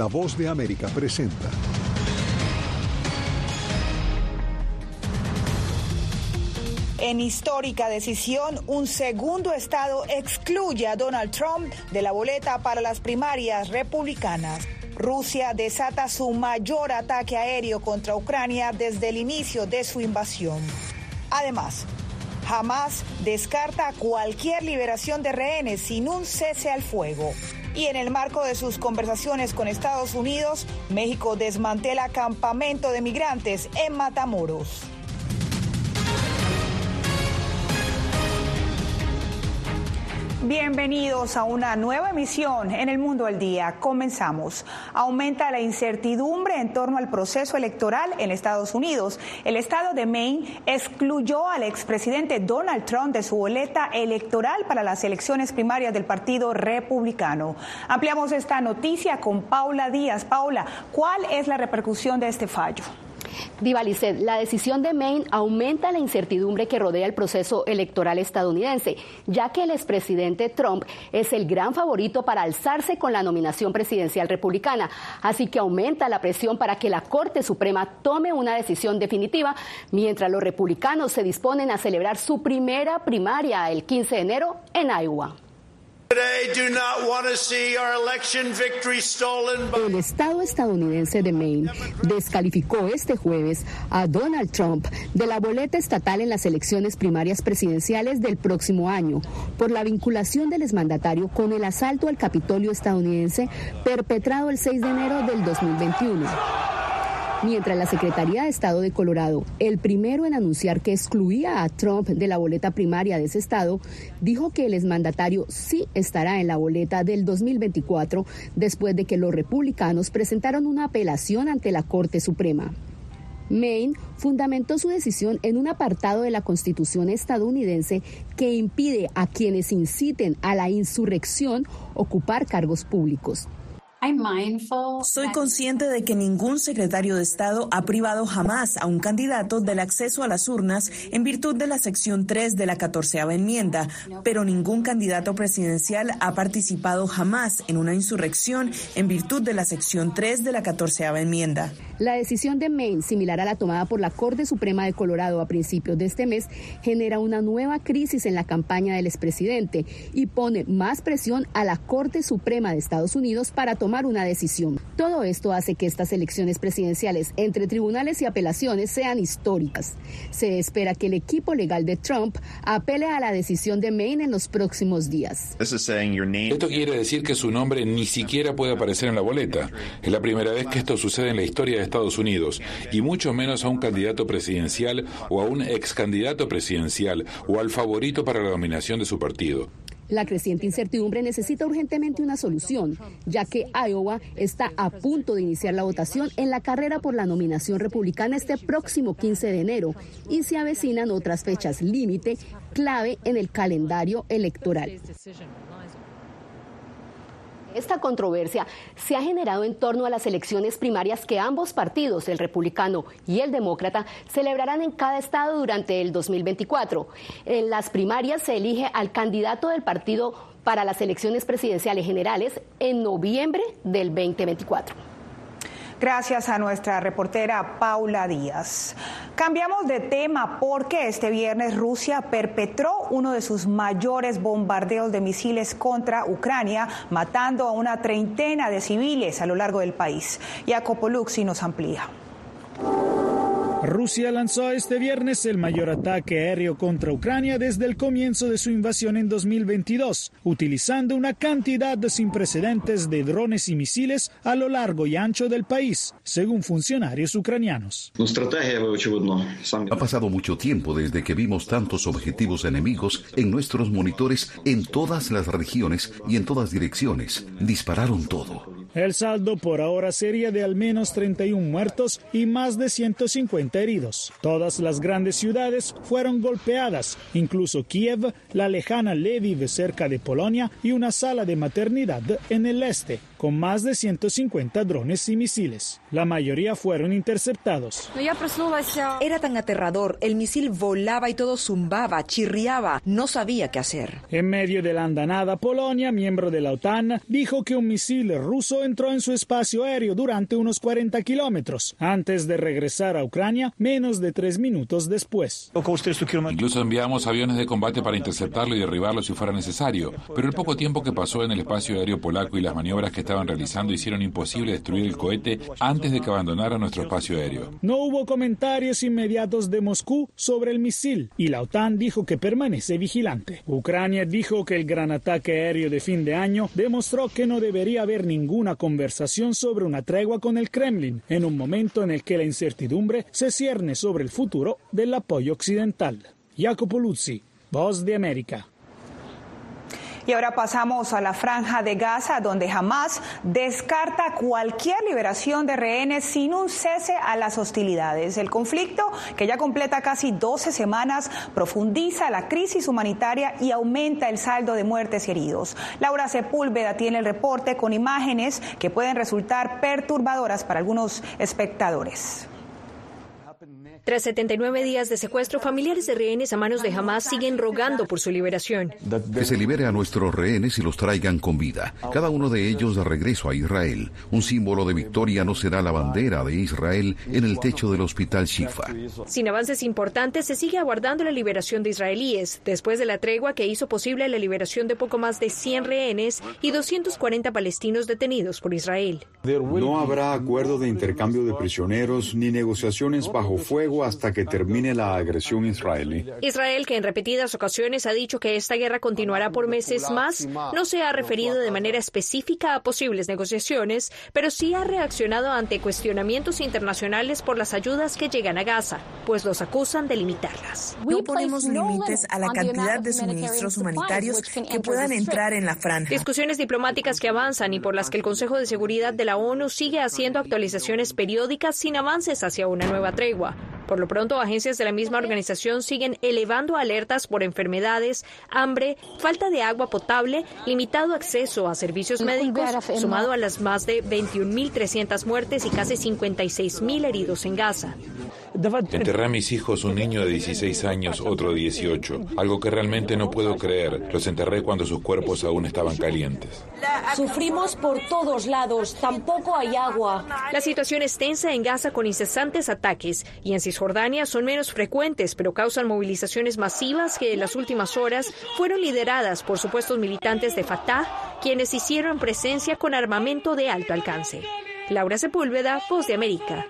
La voz de América presenta. En histórica decisión, un segundo estado excluye a Donald Trump de la boleta para las primarias republicanas. Rusia desata su mayor ataque aéreo contra Ucrania desde el inicio de su invasión. Además, Hamas descarta cualquier liberación de rehenes sin un cese al fuego. Y en el marco de sus conversaciones con Estados Unidos, México desmantela campamento de migrantes en Matamoros. Bienvenidos a una nueva emisión en el Mundo al Día. Comenzamos. Aumenta la incertidumbre en torno al proceso electoral en Estados Unidos. El estado de Maine excluyó al expresidente Donald Trump de su boleta electoral para las elecciones primarias del Partido Republicano. Ampliamos esta noticia con Paula Díaz. Paula, ¿cuál es la repercusión de este fallo? Divalicet, la decisión de Maine aumenta la incertidumbre que rodea el proceso electoral estadounidense, ya que el expresidente Trump es el gran favorito para alzarse con la nominación presidencial republicana. Así que aumenta la presión para que la Corte Suprema tome una decisión definitiva, mientras los republicanos se disponen a celebrar su primera primaria el 15 de enero en Iowa. El Estado estadounidense de Maine descalificó este jueves a Donald Trump de la boleta estatal en las elecciones primarias presidenciales del próximo año por la vinculación del exmandatario con el asalto al Capitolio estadounidense perpetrado el 6 de enero del 2021 mientras la Secretaría de Estado de Colorado, el primero en anunciar que excluía a Trump de la boleta primaria de ese estado, dijo que el exmandatario sí estará en la boleta del 2024 después de que los republicanos presentaron una apelación ante la Corte Suprema. Maine fundamentó su decisión en un apartado de la Constitución estadounidense que impide a quienes inciten a la insurrección ocupar cargos públicos. Soy consciente de que ningún secretario de Estado ha privado jamás a un candidato del acceso a las urnas en virtud de la sección 3 de la 14 enmienda, pero ningún candidato presidencial ha participado jamás en una insurrección en virtud de la sección 3 de la 14 enmienda. La decisión de Maine, similar a la tomada por la Corte Suprema de Colorado a principios de este mes, genera una nueva crisis en la campaña del expresidente y pone más presión a la Corte Suprema de Estados Unidos para tomar una decisión. Todo esto hace que estas elecciones presidenciales entre tribunales y apelaciones sean históricas. Se espera que el equipo legal de Trump apele a la decisión de Maine en los próximos días. Esto quiere decir que su nombre ni siquiera puede aparecer en la boleta. Es la primera vez que esto sucede en la historia de Estados Unidos, y mucho menos a un candidato presidencial o a un ex candidato presidencial o al favorito para la dominación de su partido. La creciente incertidumbre necesita urgentemente una solución, ya que Iowa está a punto de iniciar la votación en la carrera por la nominación republicana este próximo 15 de enero y se avecinan otras fechas límite clave en el calendario electoral. Esta controversia se ha generado en torno a las elecciones primarias que ambos partidos, el republicano y el demócrata, celebrarán en cada estado durante el 2024. En las primarias se elige al candidato del partido para las elecciones presidenciales generales en noviembre del 2024 gracias a nuestra reportera Paula Díaz. Cambiamos de tema porque este viernes Rusia perpetró uno de sus mayores bombardeos de misiles contra Ucrania, matando a una treintena de civiles a lo largo del país. Jacopo Luxi nos amplía. Rusia lanzó este viernes el mayor ataque aéreo contra Ucrania desde el comienzo de su invasión en 2022, utilizando una cantidad sin precedentes de drones y misiles a lo largo y ancho del país, según funcionarios ucranianos. Ha pasado mucho tiempo desde que vimos tantos objetivos enemigos en nuestros monitores en todas las regiones y en todas direcciones. Dispararon todo. El saldo por ahora sería de al menos 31 muertos y más de 150 Todas las grandes ciudades fueron golpeadas, incluso Kiev, la lejana Lviv cerca de Polonia y una sala de maternidad en el este. Con más de 150 drones y misiles. La mayoría fueron interceptados. Era tan aterrador, el misil volaba y todo zumbaba, chirriaba, no sabía qué hacer. En medio de la andanada, Polonia, miembro de la OTAN, dijo que un misil ruso entró en su espacio aéreo durante unos 40 kilómetros, antes de regresar a Ucrania menos de tres minutos después. Incluso enviamos aviones de combate para interceptarlo y derribarlo si fuera necesario, pero el poco tiempo que pasó en el espacio aéreo polaco y las maniobras que estaban realizando hicieron imposible destruir el cohete antes de que abandonara nuestro espacio aéreo. No hubo comentarios inmediatos de Moscú sobre el misil y la OTAN dijo que permanece vigilante. Ucrania dijo que el gran ataque aéreo de fin de año demostró que no debería haber ninguna conversación sobre una tregua con el Kremlin en un momento en el que la incertidumbre se cierne sobre el futuro del apoyo occidental. Jacopo Luzzi, Voz de América. Y ahora pasamos a la franja de Gaza, donde Hamas descarta cualquier liberación de rehenes sin un cese a las hostilidades. El conflicto, que ya completa casi 12 semanas, profundiza la crisis humanitaria y aumenta el saldo de muertes y heridos. Laura Sepúlveda tiene el reporte con imágenes que pueden resultar perturbadoras para algunos espectadores. Tras 79 días de secuestro, familiares de rehenes a manos de Hamas siguen rogando por su liberación. Que se libere a nuestros rehenes y los traigan con vida. Cada uno de ellos de regreso a Israel. Un símbolo de victoria no será la bandera de Israel en el techo del hospital Shifa. Sin avances importantes, se sigue aguardando la liberación de israelíes, después de la tregua que hizo posible la liberación de poco más de 100 rehenes y 240 palestinos detenidos por Israel. No habrá acuerdo de intercambio de prisioneros ni negociaciones bajo fuego hasta que termine la agresión israelí. Israel, que en repetidas ocasiones ha dicho que esta guerra continuará por meses más, no se ha referido de manera específica a posibles negociaciones, pero sí ha reaccionado ante cuestionamientos internacionales por las ayudas que llegan a Gaza, pues los acusan de limitarlas. No ponemos límites a la cantidad de suministros humanitarios que puedan entrar en la franja. Discusiones diplomáticas que avanzan y por las que el Consejo de Seguridad de la ONU sigue haciendo actualizaciones periódicas sin avances hacia una nueva tregua. Por lo pronto, agencias de la misma organización siguen elevando alertas por enfermedades, hambre, falta de agua potable, limitado acceso a servicios médicos, sumado a las más de 21.300 muertes y casi 56.000 heridos en Gaza. Enterré a mis hijos, un niño de 16 años, otro de 18. Algo que realmente no puedo creer. Los enterré cuando sus cuerpos aún estaban calientes. Sufrimos por todos lados. Tampoco hay agua. La situación es tensa en Gaza con incesantes ataques y en Cisjordania son menos frecuentes, pero causan movilizaciones masivas que en las últimas horas fueron lideradas por supuestos militantes de Fatah, quienes hicieron presencia con armamento de alto alcance. Laura Sepúlveda, Voz de América.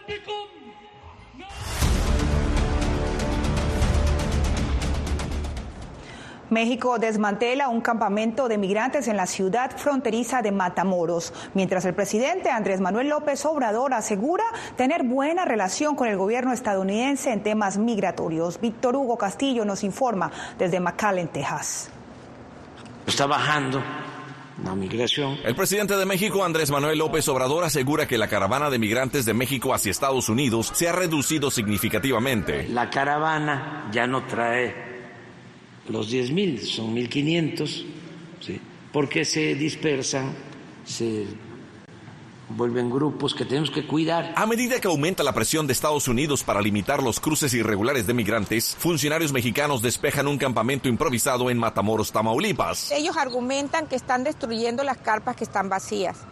México desmantela un campamento de migrantes en la ciudad fronteriza de Matamoros, mientras el presidente Andrés Manuel López Obrador asegura tener buena relación con el gobierno estadounidense en temas migratorios. Víctor Hugo Castillo nos informa desde McAllen, Texas. Está bajando la migración. El presidente de México, Andrés Manuel López Obrador, asegura que la caravana de migrantes de México hacia Estados Unidos se ha reducido significativamente. La caravana ya no trae los 10.000, son 1.500, ¿sí? porque se dispersan, se vuelven grupos que tenemos que cuidar. A medida que aumenta la presión de Estados Unidos para limitar los cruces irregulares de migrantes, funcionarios mexicanos despejan un campamento improvisado en Matamoros, Tamaulipas. Ellos argumentan que están destruyendo las carpas que están vacías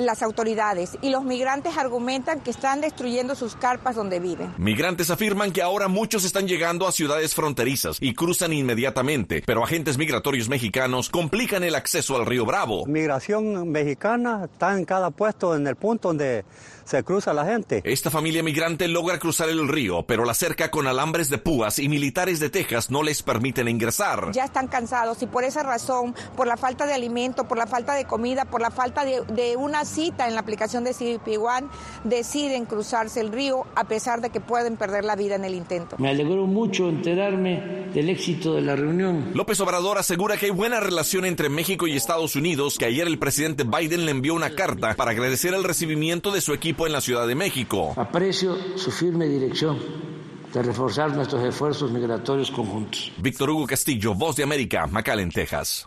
las autoridades y los migrantes argumentan que están destruyendo sus carpas donde viven. Migrantes afirman que ahora muchos están llegando a ciudades fronterizas y cruzan inmediatamente, pero agentes migratorios mexicanos complican el acceso al río Bravo. Migración mexicana está en cada puesto en el punto donde se cruza la gente. Esta familia migrante logra cruzar el río, pero la cerca con alambres de púas y militares de Texas no les permiten ingresar. Ya están cansados y por esa razón, por la falta de alimento, por la falta de comida, por la falta de, de una cita en la aplicación de CBP One, deciden cruzarse el río a pesar de que pueden perder la vida en el intento. Me alegró mucho enterarme del éxito de la reunión. López Obrador asegura que hay buena relación entre México y Estados Unidos, que ayer el presidente Biden le envió una carta para agradecer el recibimiento de su equipo en la Ciudad de México. Aprecio su firme dirección de reforzar nuestros esfuerzos migratorios conjuntos. Víctor Hugo Castillo, Voz de América, McAllen, Texas.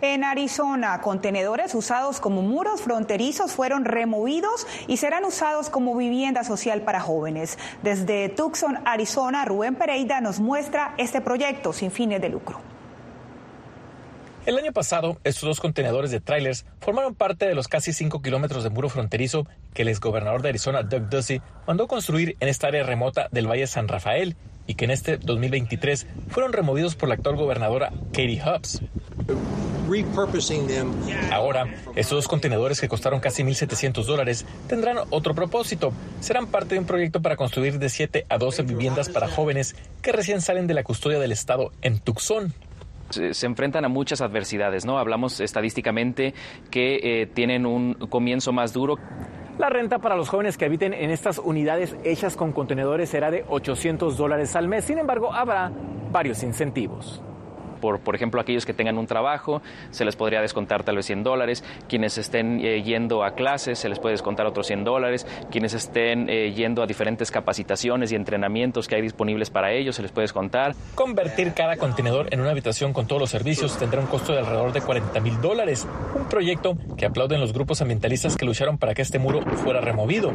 En Arizona, contenedores usados como muros fronterizos fueron removidos y serán usados como vivienda social para jóvenes. Desde Tucson, Arizona, Rubén Pereira nos muestra este proyecto sin fines de lucro. El año pasado, estos dos contenedores de trailers formaron parte de los casi 5 kilómetros de muro fronterizo que el exgobernador de Arizona, Doug Ducey, mandó construir en esta área remota del Valle San Rafael y que en este 2023 fueron removidos por la actual gobernadora Katie Hobbs. Ahora, estos dos contenedores que costaron casi 1.700 dólares tendrán otro propósito. Serán parte de un proyecto para construir de 7 a 12 viviendas para jóvenes que recién salen de la custodia del Estado en Tucson se enfrentan a muchas adversidades, ¿no? Hablamos estadísticamente que eh, tienen un comienzo más duro. La renta para los jóvenes que habiten en estas unidades hechas con contenedores será de 800 dólares al mes. Sin embargo, habrá varios incentivos por, ejemplo, aquellos que tengan un trabajo, se les podría descontar tal vez 100 dólares, quienes estén eh, yendo a clases, se les puede descontar otros 100 dólares, quienes estén eh, yendo a diferentes capacitaciones y entrenamientos que hay disponibles para ellos, se les puede descontar. Convertir cada contenedor en una habitación con todos los servicios tendrá un costo de alrededor de 40 mil dólares, un proyecto que aplauden los grupos ambientalistas que lucharon para que este muro fuera removido.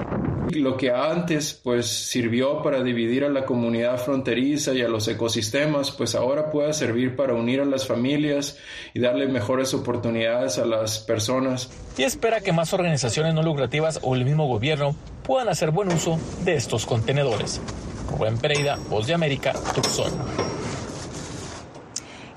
Lo que antes pues sirvió para dividir a la comunidad fronteriza y a los ecosistemas, pues ahora puede servir para unir a las familias y darle mejores oportunidades a las personas. Y espera que más organizaciones no lucrativas o el mismo gobierno puedan hacer buen uso de estos contenedores. Rubén Pereira, Voz de América, Tucson.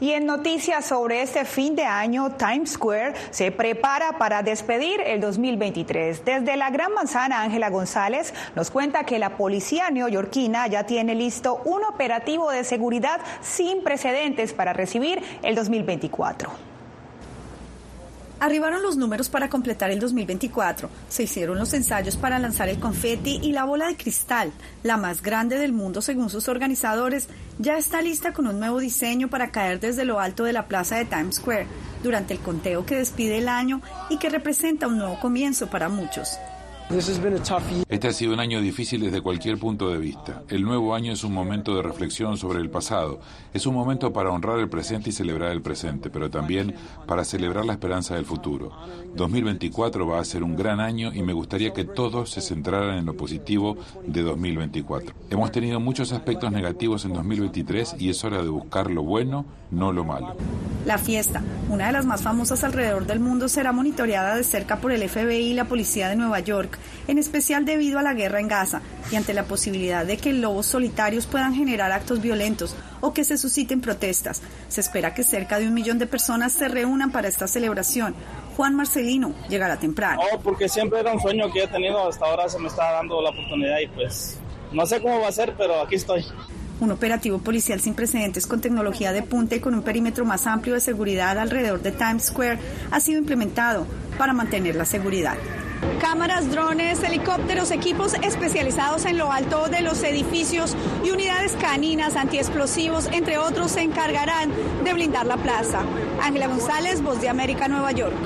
Y en noticias sobre este fin de año, Times Square se prepara para despedir el 2023. Desde la Gran Manzana, Ángela González nos cuenta que la policía neoyorquina ya tiene listo un operativo de seguridad sin precedentes para recibir el 2024. Arribaron los números para completar el 2024. Se hicieron los ensayos para lanzar el confeti y la bola de cristal, la más grande del mundo según sus organizadores, ya está lista con un nuevo diseño para caer desde lo alto de la plaza de Times Square durante el conteo que despide el año y que representa un nuevo comienzo para muchos. Este ha sido un año difícil desde cualquier punto de vista. El nuevo año es un momento de reflexión sobre el pasado. Es un momento para honrar el presente y celebrar el presente, pero también para celebrar la esperanza del futuro. 2024 va a ser un gran año y me gustaría que todos se centraran en lo positivo de 2024. Hemos tenido muchos aspectos negativos en 2023 y es hora de buscar lo bueno, no lo malo. La fiesta, una de las más famosas alrededor del mundo, será monitoreada de cerca por el FBI y la policía de Nueva York en especial debido a la guerra en Gaza y ante la posibilidad de que lobos solitarios puedan generar actos violentos o que se susciten protestas. Se espera que cerca de un millón de personas se reúnan para esta celebración. Juan Marcelino llegará temprano. No, porque siempre era un sueño que he tenido, hasta ahora se me está dando la oportunidad y pues no sé cómo va a ser, pero aquí estoy. Un operativo policial sin precedentes con tecnología de punta y con un perímetro más amplio de seguridad alrededor de Times Square ha sido implementado para mantener la seguridad. Cámaras, drones, helicópteros, equipos especializados en lo alto de los edificios y unidades caninas antiexplosivos, entre otros, se encargarán de blindar la plaza. Ángela González, Voz de América, Nueva York.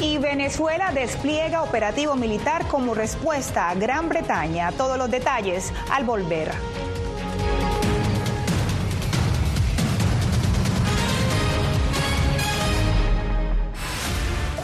Y Venezuela despliega operativo militar como respuesta a Gran Bretaña. Todos los detalles al volver.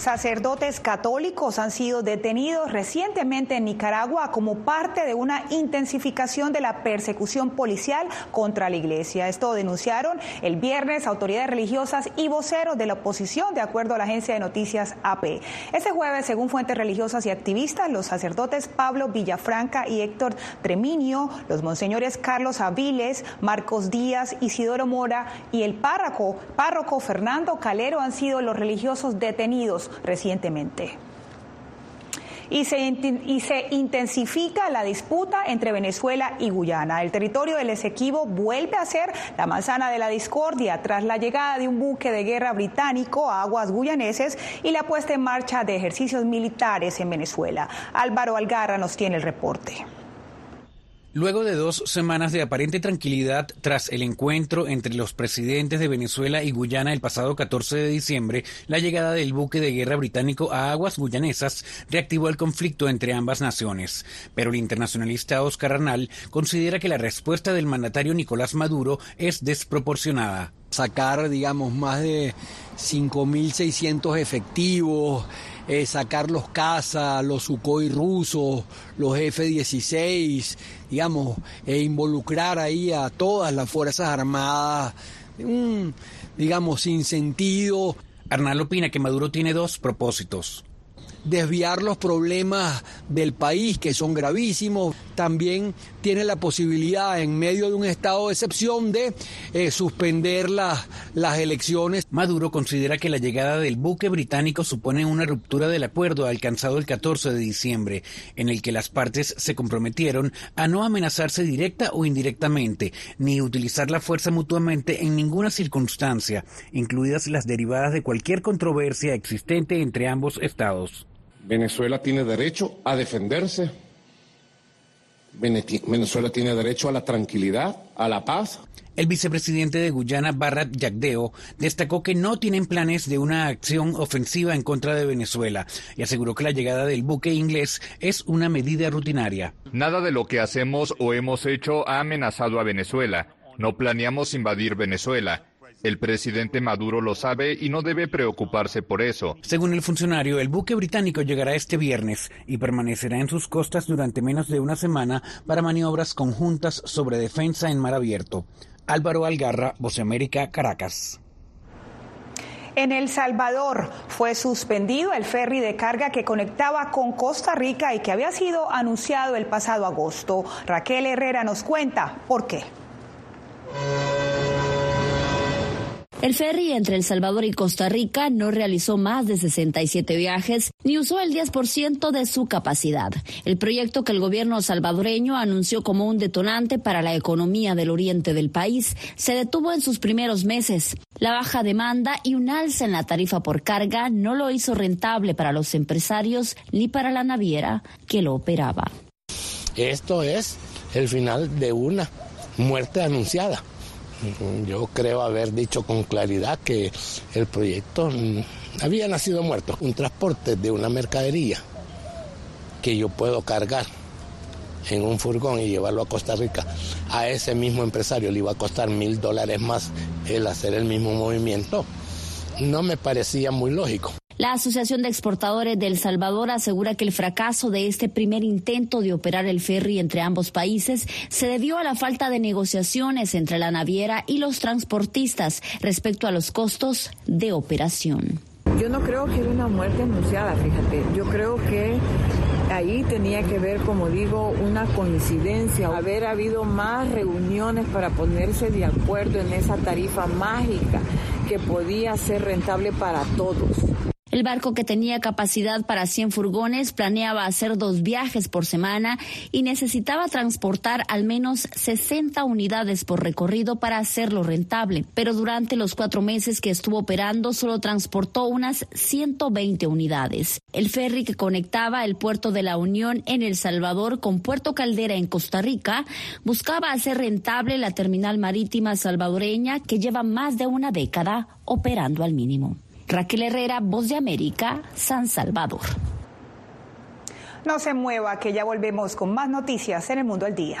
Sacerdotes católicos han sido detenidos recientemente en Nicaragua como parte de una intensificación de la persecución policial contra la iglesia. Esto denunciaron el viernes autoridades religiosas y voceros de la oposición, de acuerdo a la agencia de noticias AP. Este jueves, según fuentes religiosas y activistas, los sacerdotes Pablo Villafranca y Héctor Treminio, los monseñores Carlos Aviles, Marcos Díaz, Isidoro Mora y el párroco, párroco Fernando Calero han sido los religiosos detenidos recientemente. Y se, y se, intensifica la disputa entre Venezuela y Guyana. El territorio del Esequibo vuelve a ser la manzana de la discordia tras la llegada de un buque de guerra británico a aguas guyaneses y la puesta en marcha de ejercicios militares en Venezuela. Álvaro Algarra nos tiene el reporte. Luego de dos semanas de aparente tranquilidad tras el encuentro entre los presidentes de Venezuela y Guyana el pasado 14 de diciembre, la llegada del buque de guerra británico a aguas guyanesas reactivó el conflicto entre ambas naciones. Pero el internacionalista Oscar Arnal considera que la respuesta del mandatario Nicolás Maduro es desproporcionada. Sacar, digamos, más de 5.600 efectivos, eh, sacar los cazas, los Sukhoi rusos, los F-16, digamos, e involucrar ahí a todas las Fuerzas Armadas, digamos, sin sentido. Arnal opina que Maduro tiene dos propósitos desviar los problemas del país, que son gravísimos. También tiene la posibilidad, en medio de un estado de excepción, de eh, suspender las, las elecciones. Maduro considera que la llegada del buque británico supone una ruptura del acuerdo alcanzado el 14 de diciembre, en el que las partes se comprometieron a no amenazarse directa o indirectamente, ni utilizar la fuerza mutuamente en ninguna circunstancia, incluidas las derivadas de cualquier controversia existente entre ambos estados. Venezuela tiene derecho a defenderse. Venezuela tiene derecho a la tranquilidad, a la paz. El vicepresidente de Guyana, Barrat Yagdeo, destacó que no tienen planes de una acción ofensiva en contra de Venezuela y aseguró que la llegada del buque inglés es una medida rutinaria. Nada de lo que hacemos o hemos hecho ha amenazado a Venezuela. No planeamos invadir Venezuela. El presidente Maduro lo sabe y no debe preocuparse por eso. Según el funcionario, el buque británico llegará este viernes y permanecerá en sus costas durante menos de una semana para maniobras conjuntas sobre defensa en mar abierto. Álvaro Algarra, América, Caracas. En El Salvador fue suspendido el ferry de carga que conectaba con Costa Rica y que había sido anunciado el pasado agosto. Raquel Herrera nos cuenta por qué. El ferry entre El Salvador y Costa Rica no realizó más de 67 viajes ni usó el 10% de su capacidad. El proyecto que el gobierno salvadoreño anunció como un detonante para la economía del oriente del país se detuvo en sus primeros meses. La baja demanda y un alza en la tarifa por carga no lo hizo rentable para los empresarios ni para la naviera que lo operaba. Esto es el final de una muerte anunciada. Yo creo haber dicho con claridad que el proyecto había nacido muerto. Un transporte de una mercadería que yo puedo cargar en un furgón y llevarlo a Costa Rica, a ese mismo empresario le iba a costar mil dólares más el hacer el mismo movimiento, no me parecía muy lógico. La Asociación de Exportadores de El Salvador asegura que el fracaso de este primer intento de operar el ferry entre ambos países se debió a la falta de negociaciones entre la naviera y los transportistas respecto a los costos de operación. Yo no creo que era una muerte anunciada, fíjate. Yo creo que ahí tenía que ver, como digo, una coincidencia, haber habido más reuniones para ponerse de acuerdo en esa tarifa mágica que podía ser rentable para todos. El barco que tenía capacidad para 100 furgones planeaba hacer dos viajes por semana y necesitaba transportar al menos 60 unidades por recorrido para hacerlo rentable. Pero durante los cuatro meses que estuvo operando solo transportó unas 120 unidades. El ferry que conectaba el puerto de la Unión en El Salvador con Puerto Caldera en Costa Rica buscaba hacer rentable la terminal marítima salvadoreña que lleva más de una década operando al mínimo. Raquel Herrera, Voz de América, San Salvador. No se mueva, que ya volvemos con más noticias en el mundo al día.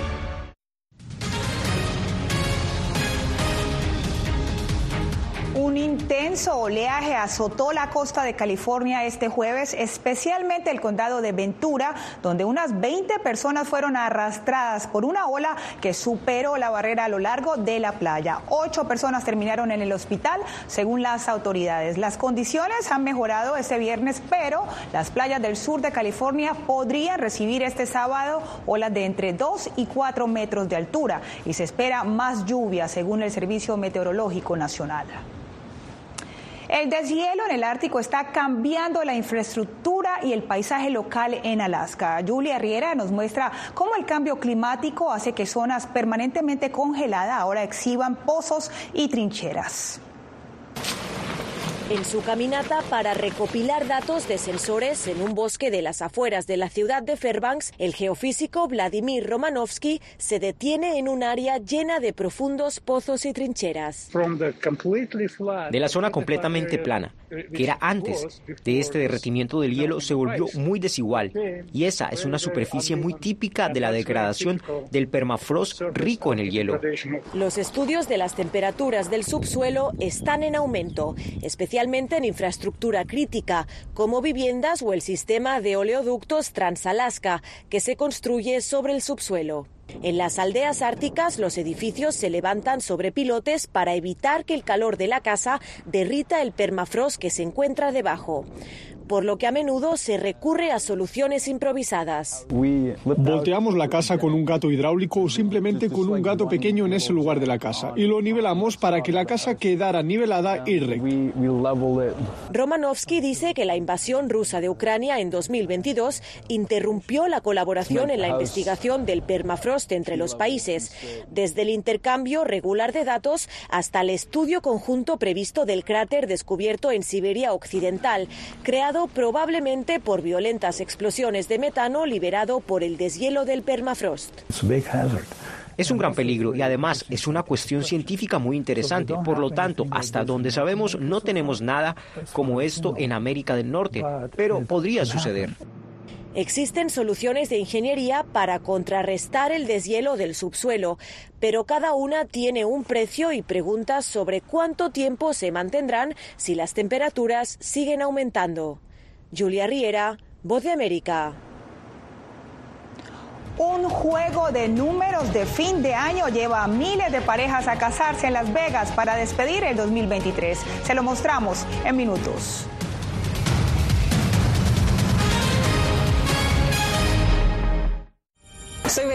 intenso oleaje azotó la costa de California este jueves, especialmente el condado de Ventura, donde unas 20 personas fueron arrastradas por una ola que superó la barrera a lo largo de la playa. Ocho personas terminaron en el hospital, según las autoridades. Las condiciones han mejorado este viernes, pero las playas del sur de California podrían recibir este sábado olas de entre 2 y 4 metros de altura y se espera más lluvia, según el Servicio Meteorológico Nacional. El deshielo en el Ártico está cambiando la infraestructura y el paisaje local en Alaska. Julia Riera nos muestra cómo el cambio climático hace que zonas permanentemente congeladas ahora exhiban pozos y trincheras. En su caminata para recopilar datos de sensores en un bosque de las afueras de la ciudad de Fairbanks, el geofísico Vladimir Romanovsky se detiene en un área llena de profundos pozos y trincheras. De la zona completamente plana, que era antes de este derretimiento del hielo, se volvió muy desigual. Y esa es una superficie muy típica de la degradación del permafrost rico en el hielo. Los estudios de las temperaturas del subsuelo están en aumento, especialmente en infraestructura crítica, como viviendas o el sistema de oleoductos Transalaska, que se construye sobre el subsuelo. En las aldeas árticas los edificios se levantan sobre pilotes para evitar que el calor de la casa derrita el permafrost que se encuentra debajo por lo que a menudo se recurre a soluciones improvisadas. Volteamos la casa con un gato hidráulico o simplemente con un gato pequeño en ese lugar de la casa y lo nivelamos para que la casa quedara nivelada y recta. Romanovsky dice que la invasión rusa de Ucrania en 2022 interrumpió la colaboración en la investigación del permafrost entre los países, desde el intercambio regular de datos hasta el estudio conjunto previsto del cráter descubierto en Siberia Occidental, creado causado probablemente por violentas explosiones de metano liberado por el deshielo del permafrost. Es un gran peligro y además es una cuestión científica muy interesante. Por lo tanto, hasta donde sabemos no tenemos nada como esto en América del Norte, pero podría suceder. Existen soluciones de ingeniería para contrarrestar el deshielo del subsuelo, pero cada una tiene un precio y preguntas sobre cuánto tiempo se mantendrán si las temperaturas siguen aumentando. Julia Riera, Voz de América. Un juego de números de fin de año lleva a miles de parejas a casarse en Las Vegas para despedir el 2023. Se lo mostramos en minutos.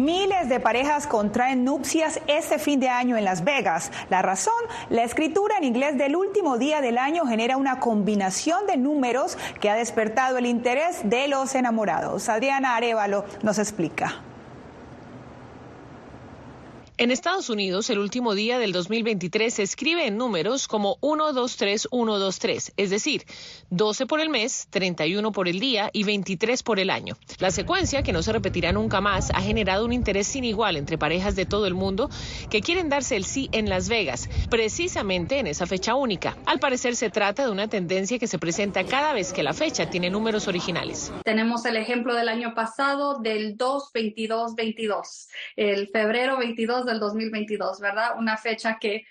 Miles de parejas contraen nupcias este fin de año en Las Vegas. La razón, la escritura en inglés del último día del año genera una combinación de números que ha despertado el interés de los enamorados. Adriana Arevalo nos explica. En Estados Unidos, el último día del 2023 se escribe en números como 123123, es decir, 12 por el mes, 31 por el día y 23 por el año. La secuencia, que no se repetirá nunca más, ha generado un interés sin igual entre parejas de todo el mundo que quieren darse el sí en Las Vegas, precisamente en esa fecha única. Al parecer se trata de una tendencia que se presenta cada vez que la fecha tiene números originales. Tenemos el ejemplo del año pasado del 2-22-22, el febrero 22 del 2022, ¿verdad? Una fecha que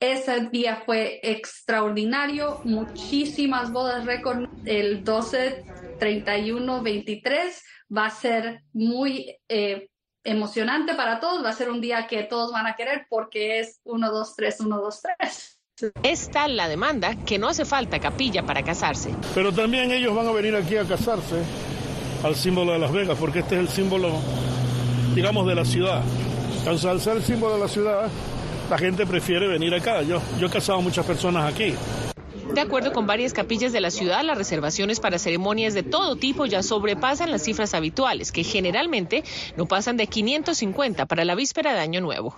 ese día fue extraordinario, muchísimas bodas récord. El 12, 31, 23 va a ser muy eh, emocionante para todos, va a ser un día que todos van a querer porque es 1, 2, 3, 1, 2, 3. Es tal la demanda que no hace falta capilla para casarse. Pero también ellos van a venir aquí a casarse al símbolo de Las Vegas, porque este es el símbolo, digamos, de la ciudad. Al ser el símbolo de la ciudad, la gente prefiere venir acá. Yo, yo he casado a muchas personas aquí. De acuerdo con varias capillas de la ciudad, las reservaciones para ceremonias de todo tipo ya sobrepasan las cifras habituales, que generalmente no pasan de 550 para la víspera de Año Nuevo.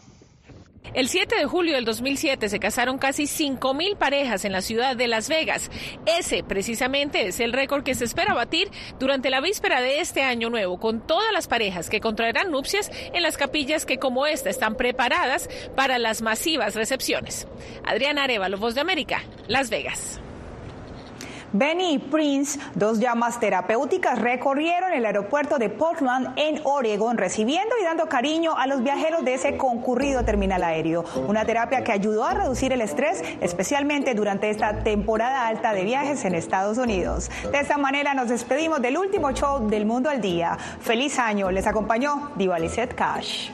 El 7 de julio del 2007 se casaron casi 5.000 parejas en la ciudad de Las Vegas. Ese precisamente es el récord que se espera batir durante la víspera de este año nuevo, con todas las parejas que contraerán nupcias en las capillas que como esta están preparadas para las masivas recepciones. Adriana Arevalo, Voz de América, Las Vegas. Benny y Prince, dos llamas terapéuticas, recorrieron el aeropuerto de Portland en Oregon, recibiendo y dando cariño a los viajeros de ese concurrido terminal aéreo. Una terapia que ayudó a reducir el estrés, especialmente durante esta temporada alta de viajes en Estados Unidos. De esta manera nos despedimos del último show del Mundo al Día. Feliz año. Les acompañó Diva Cash.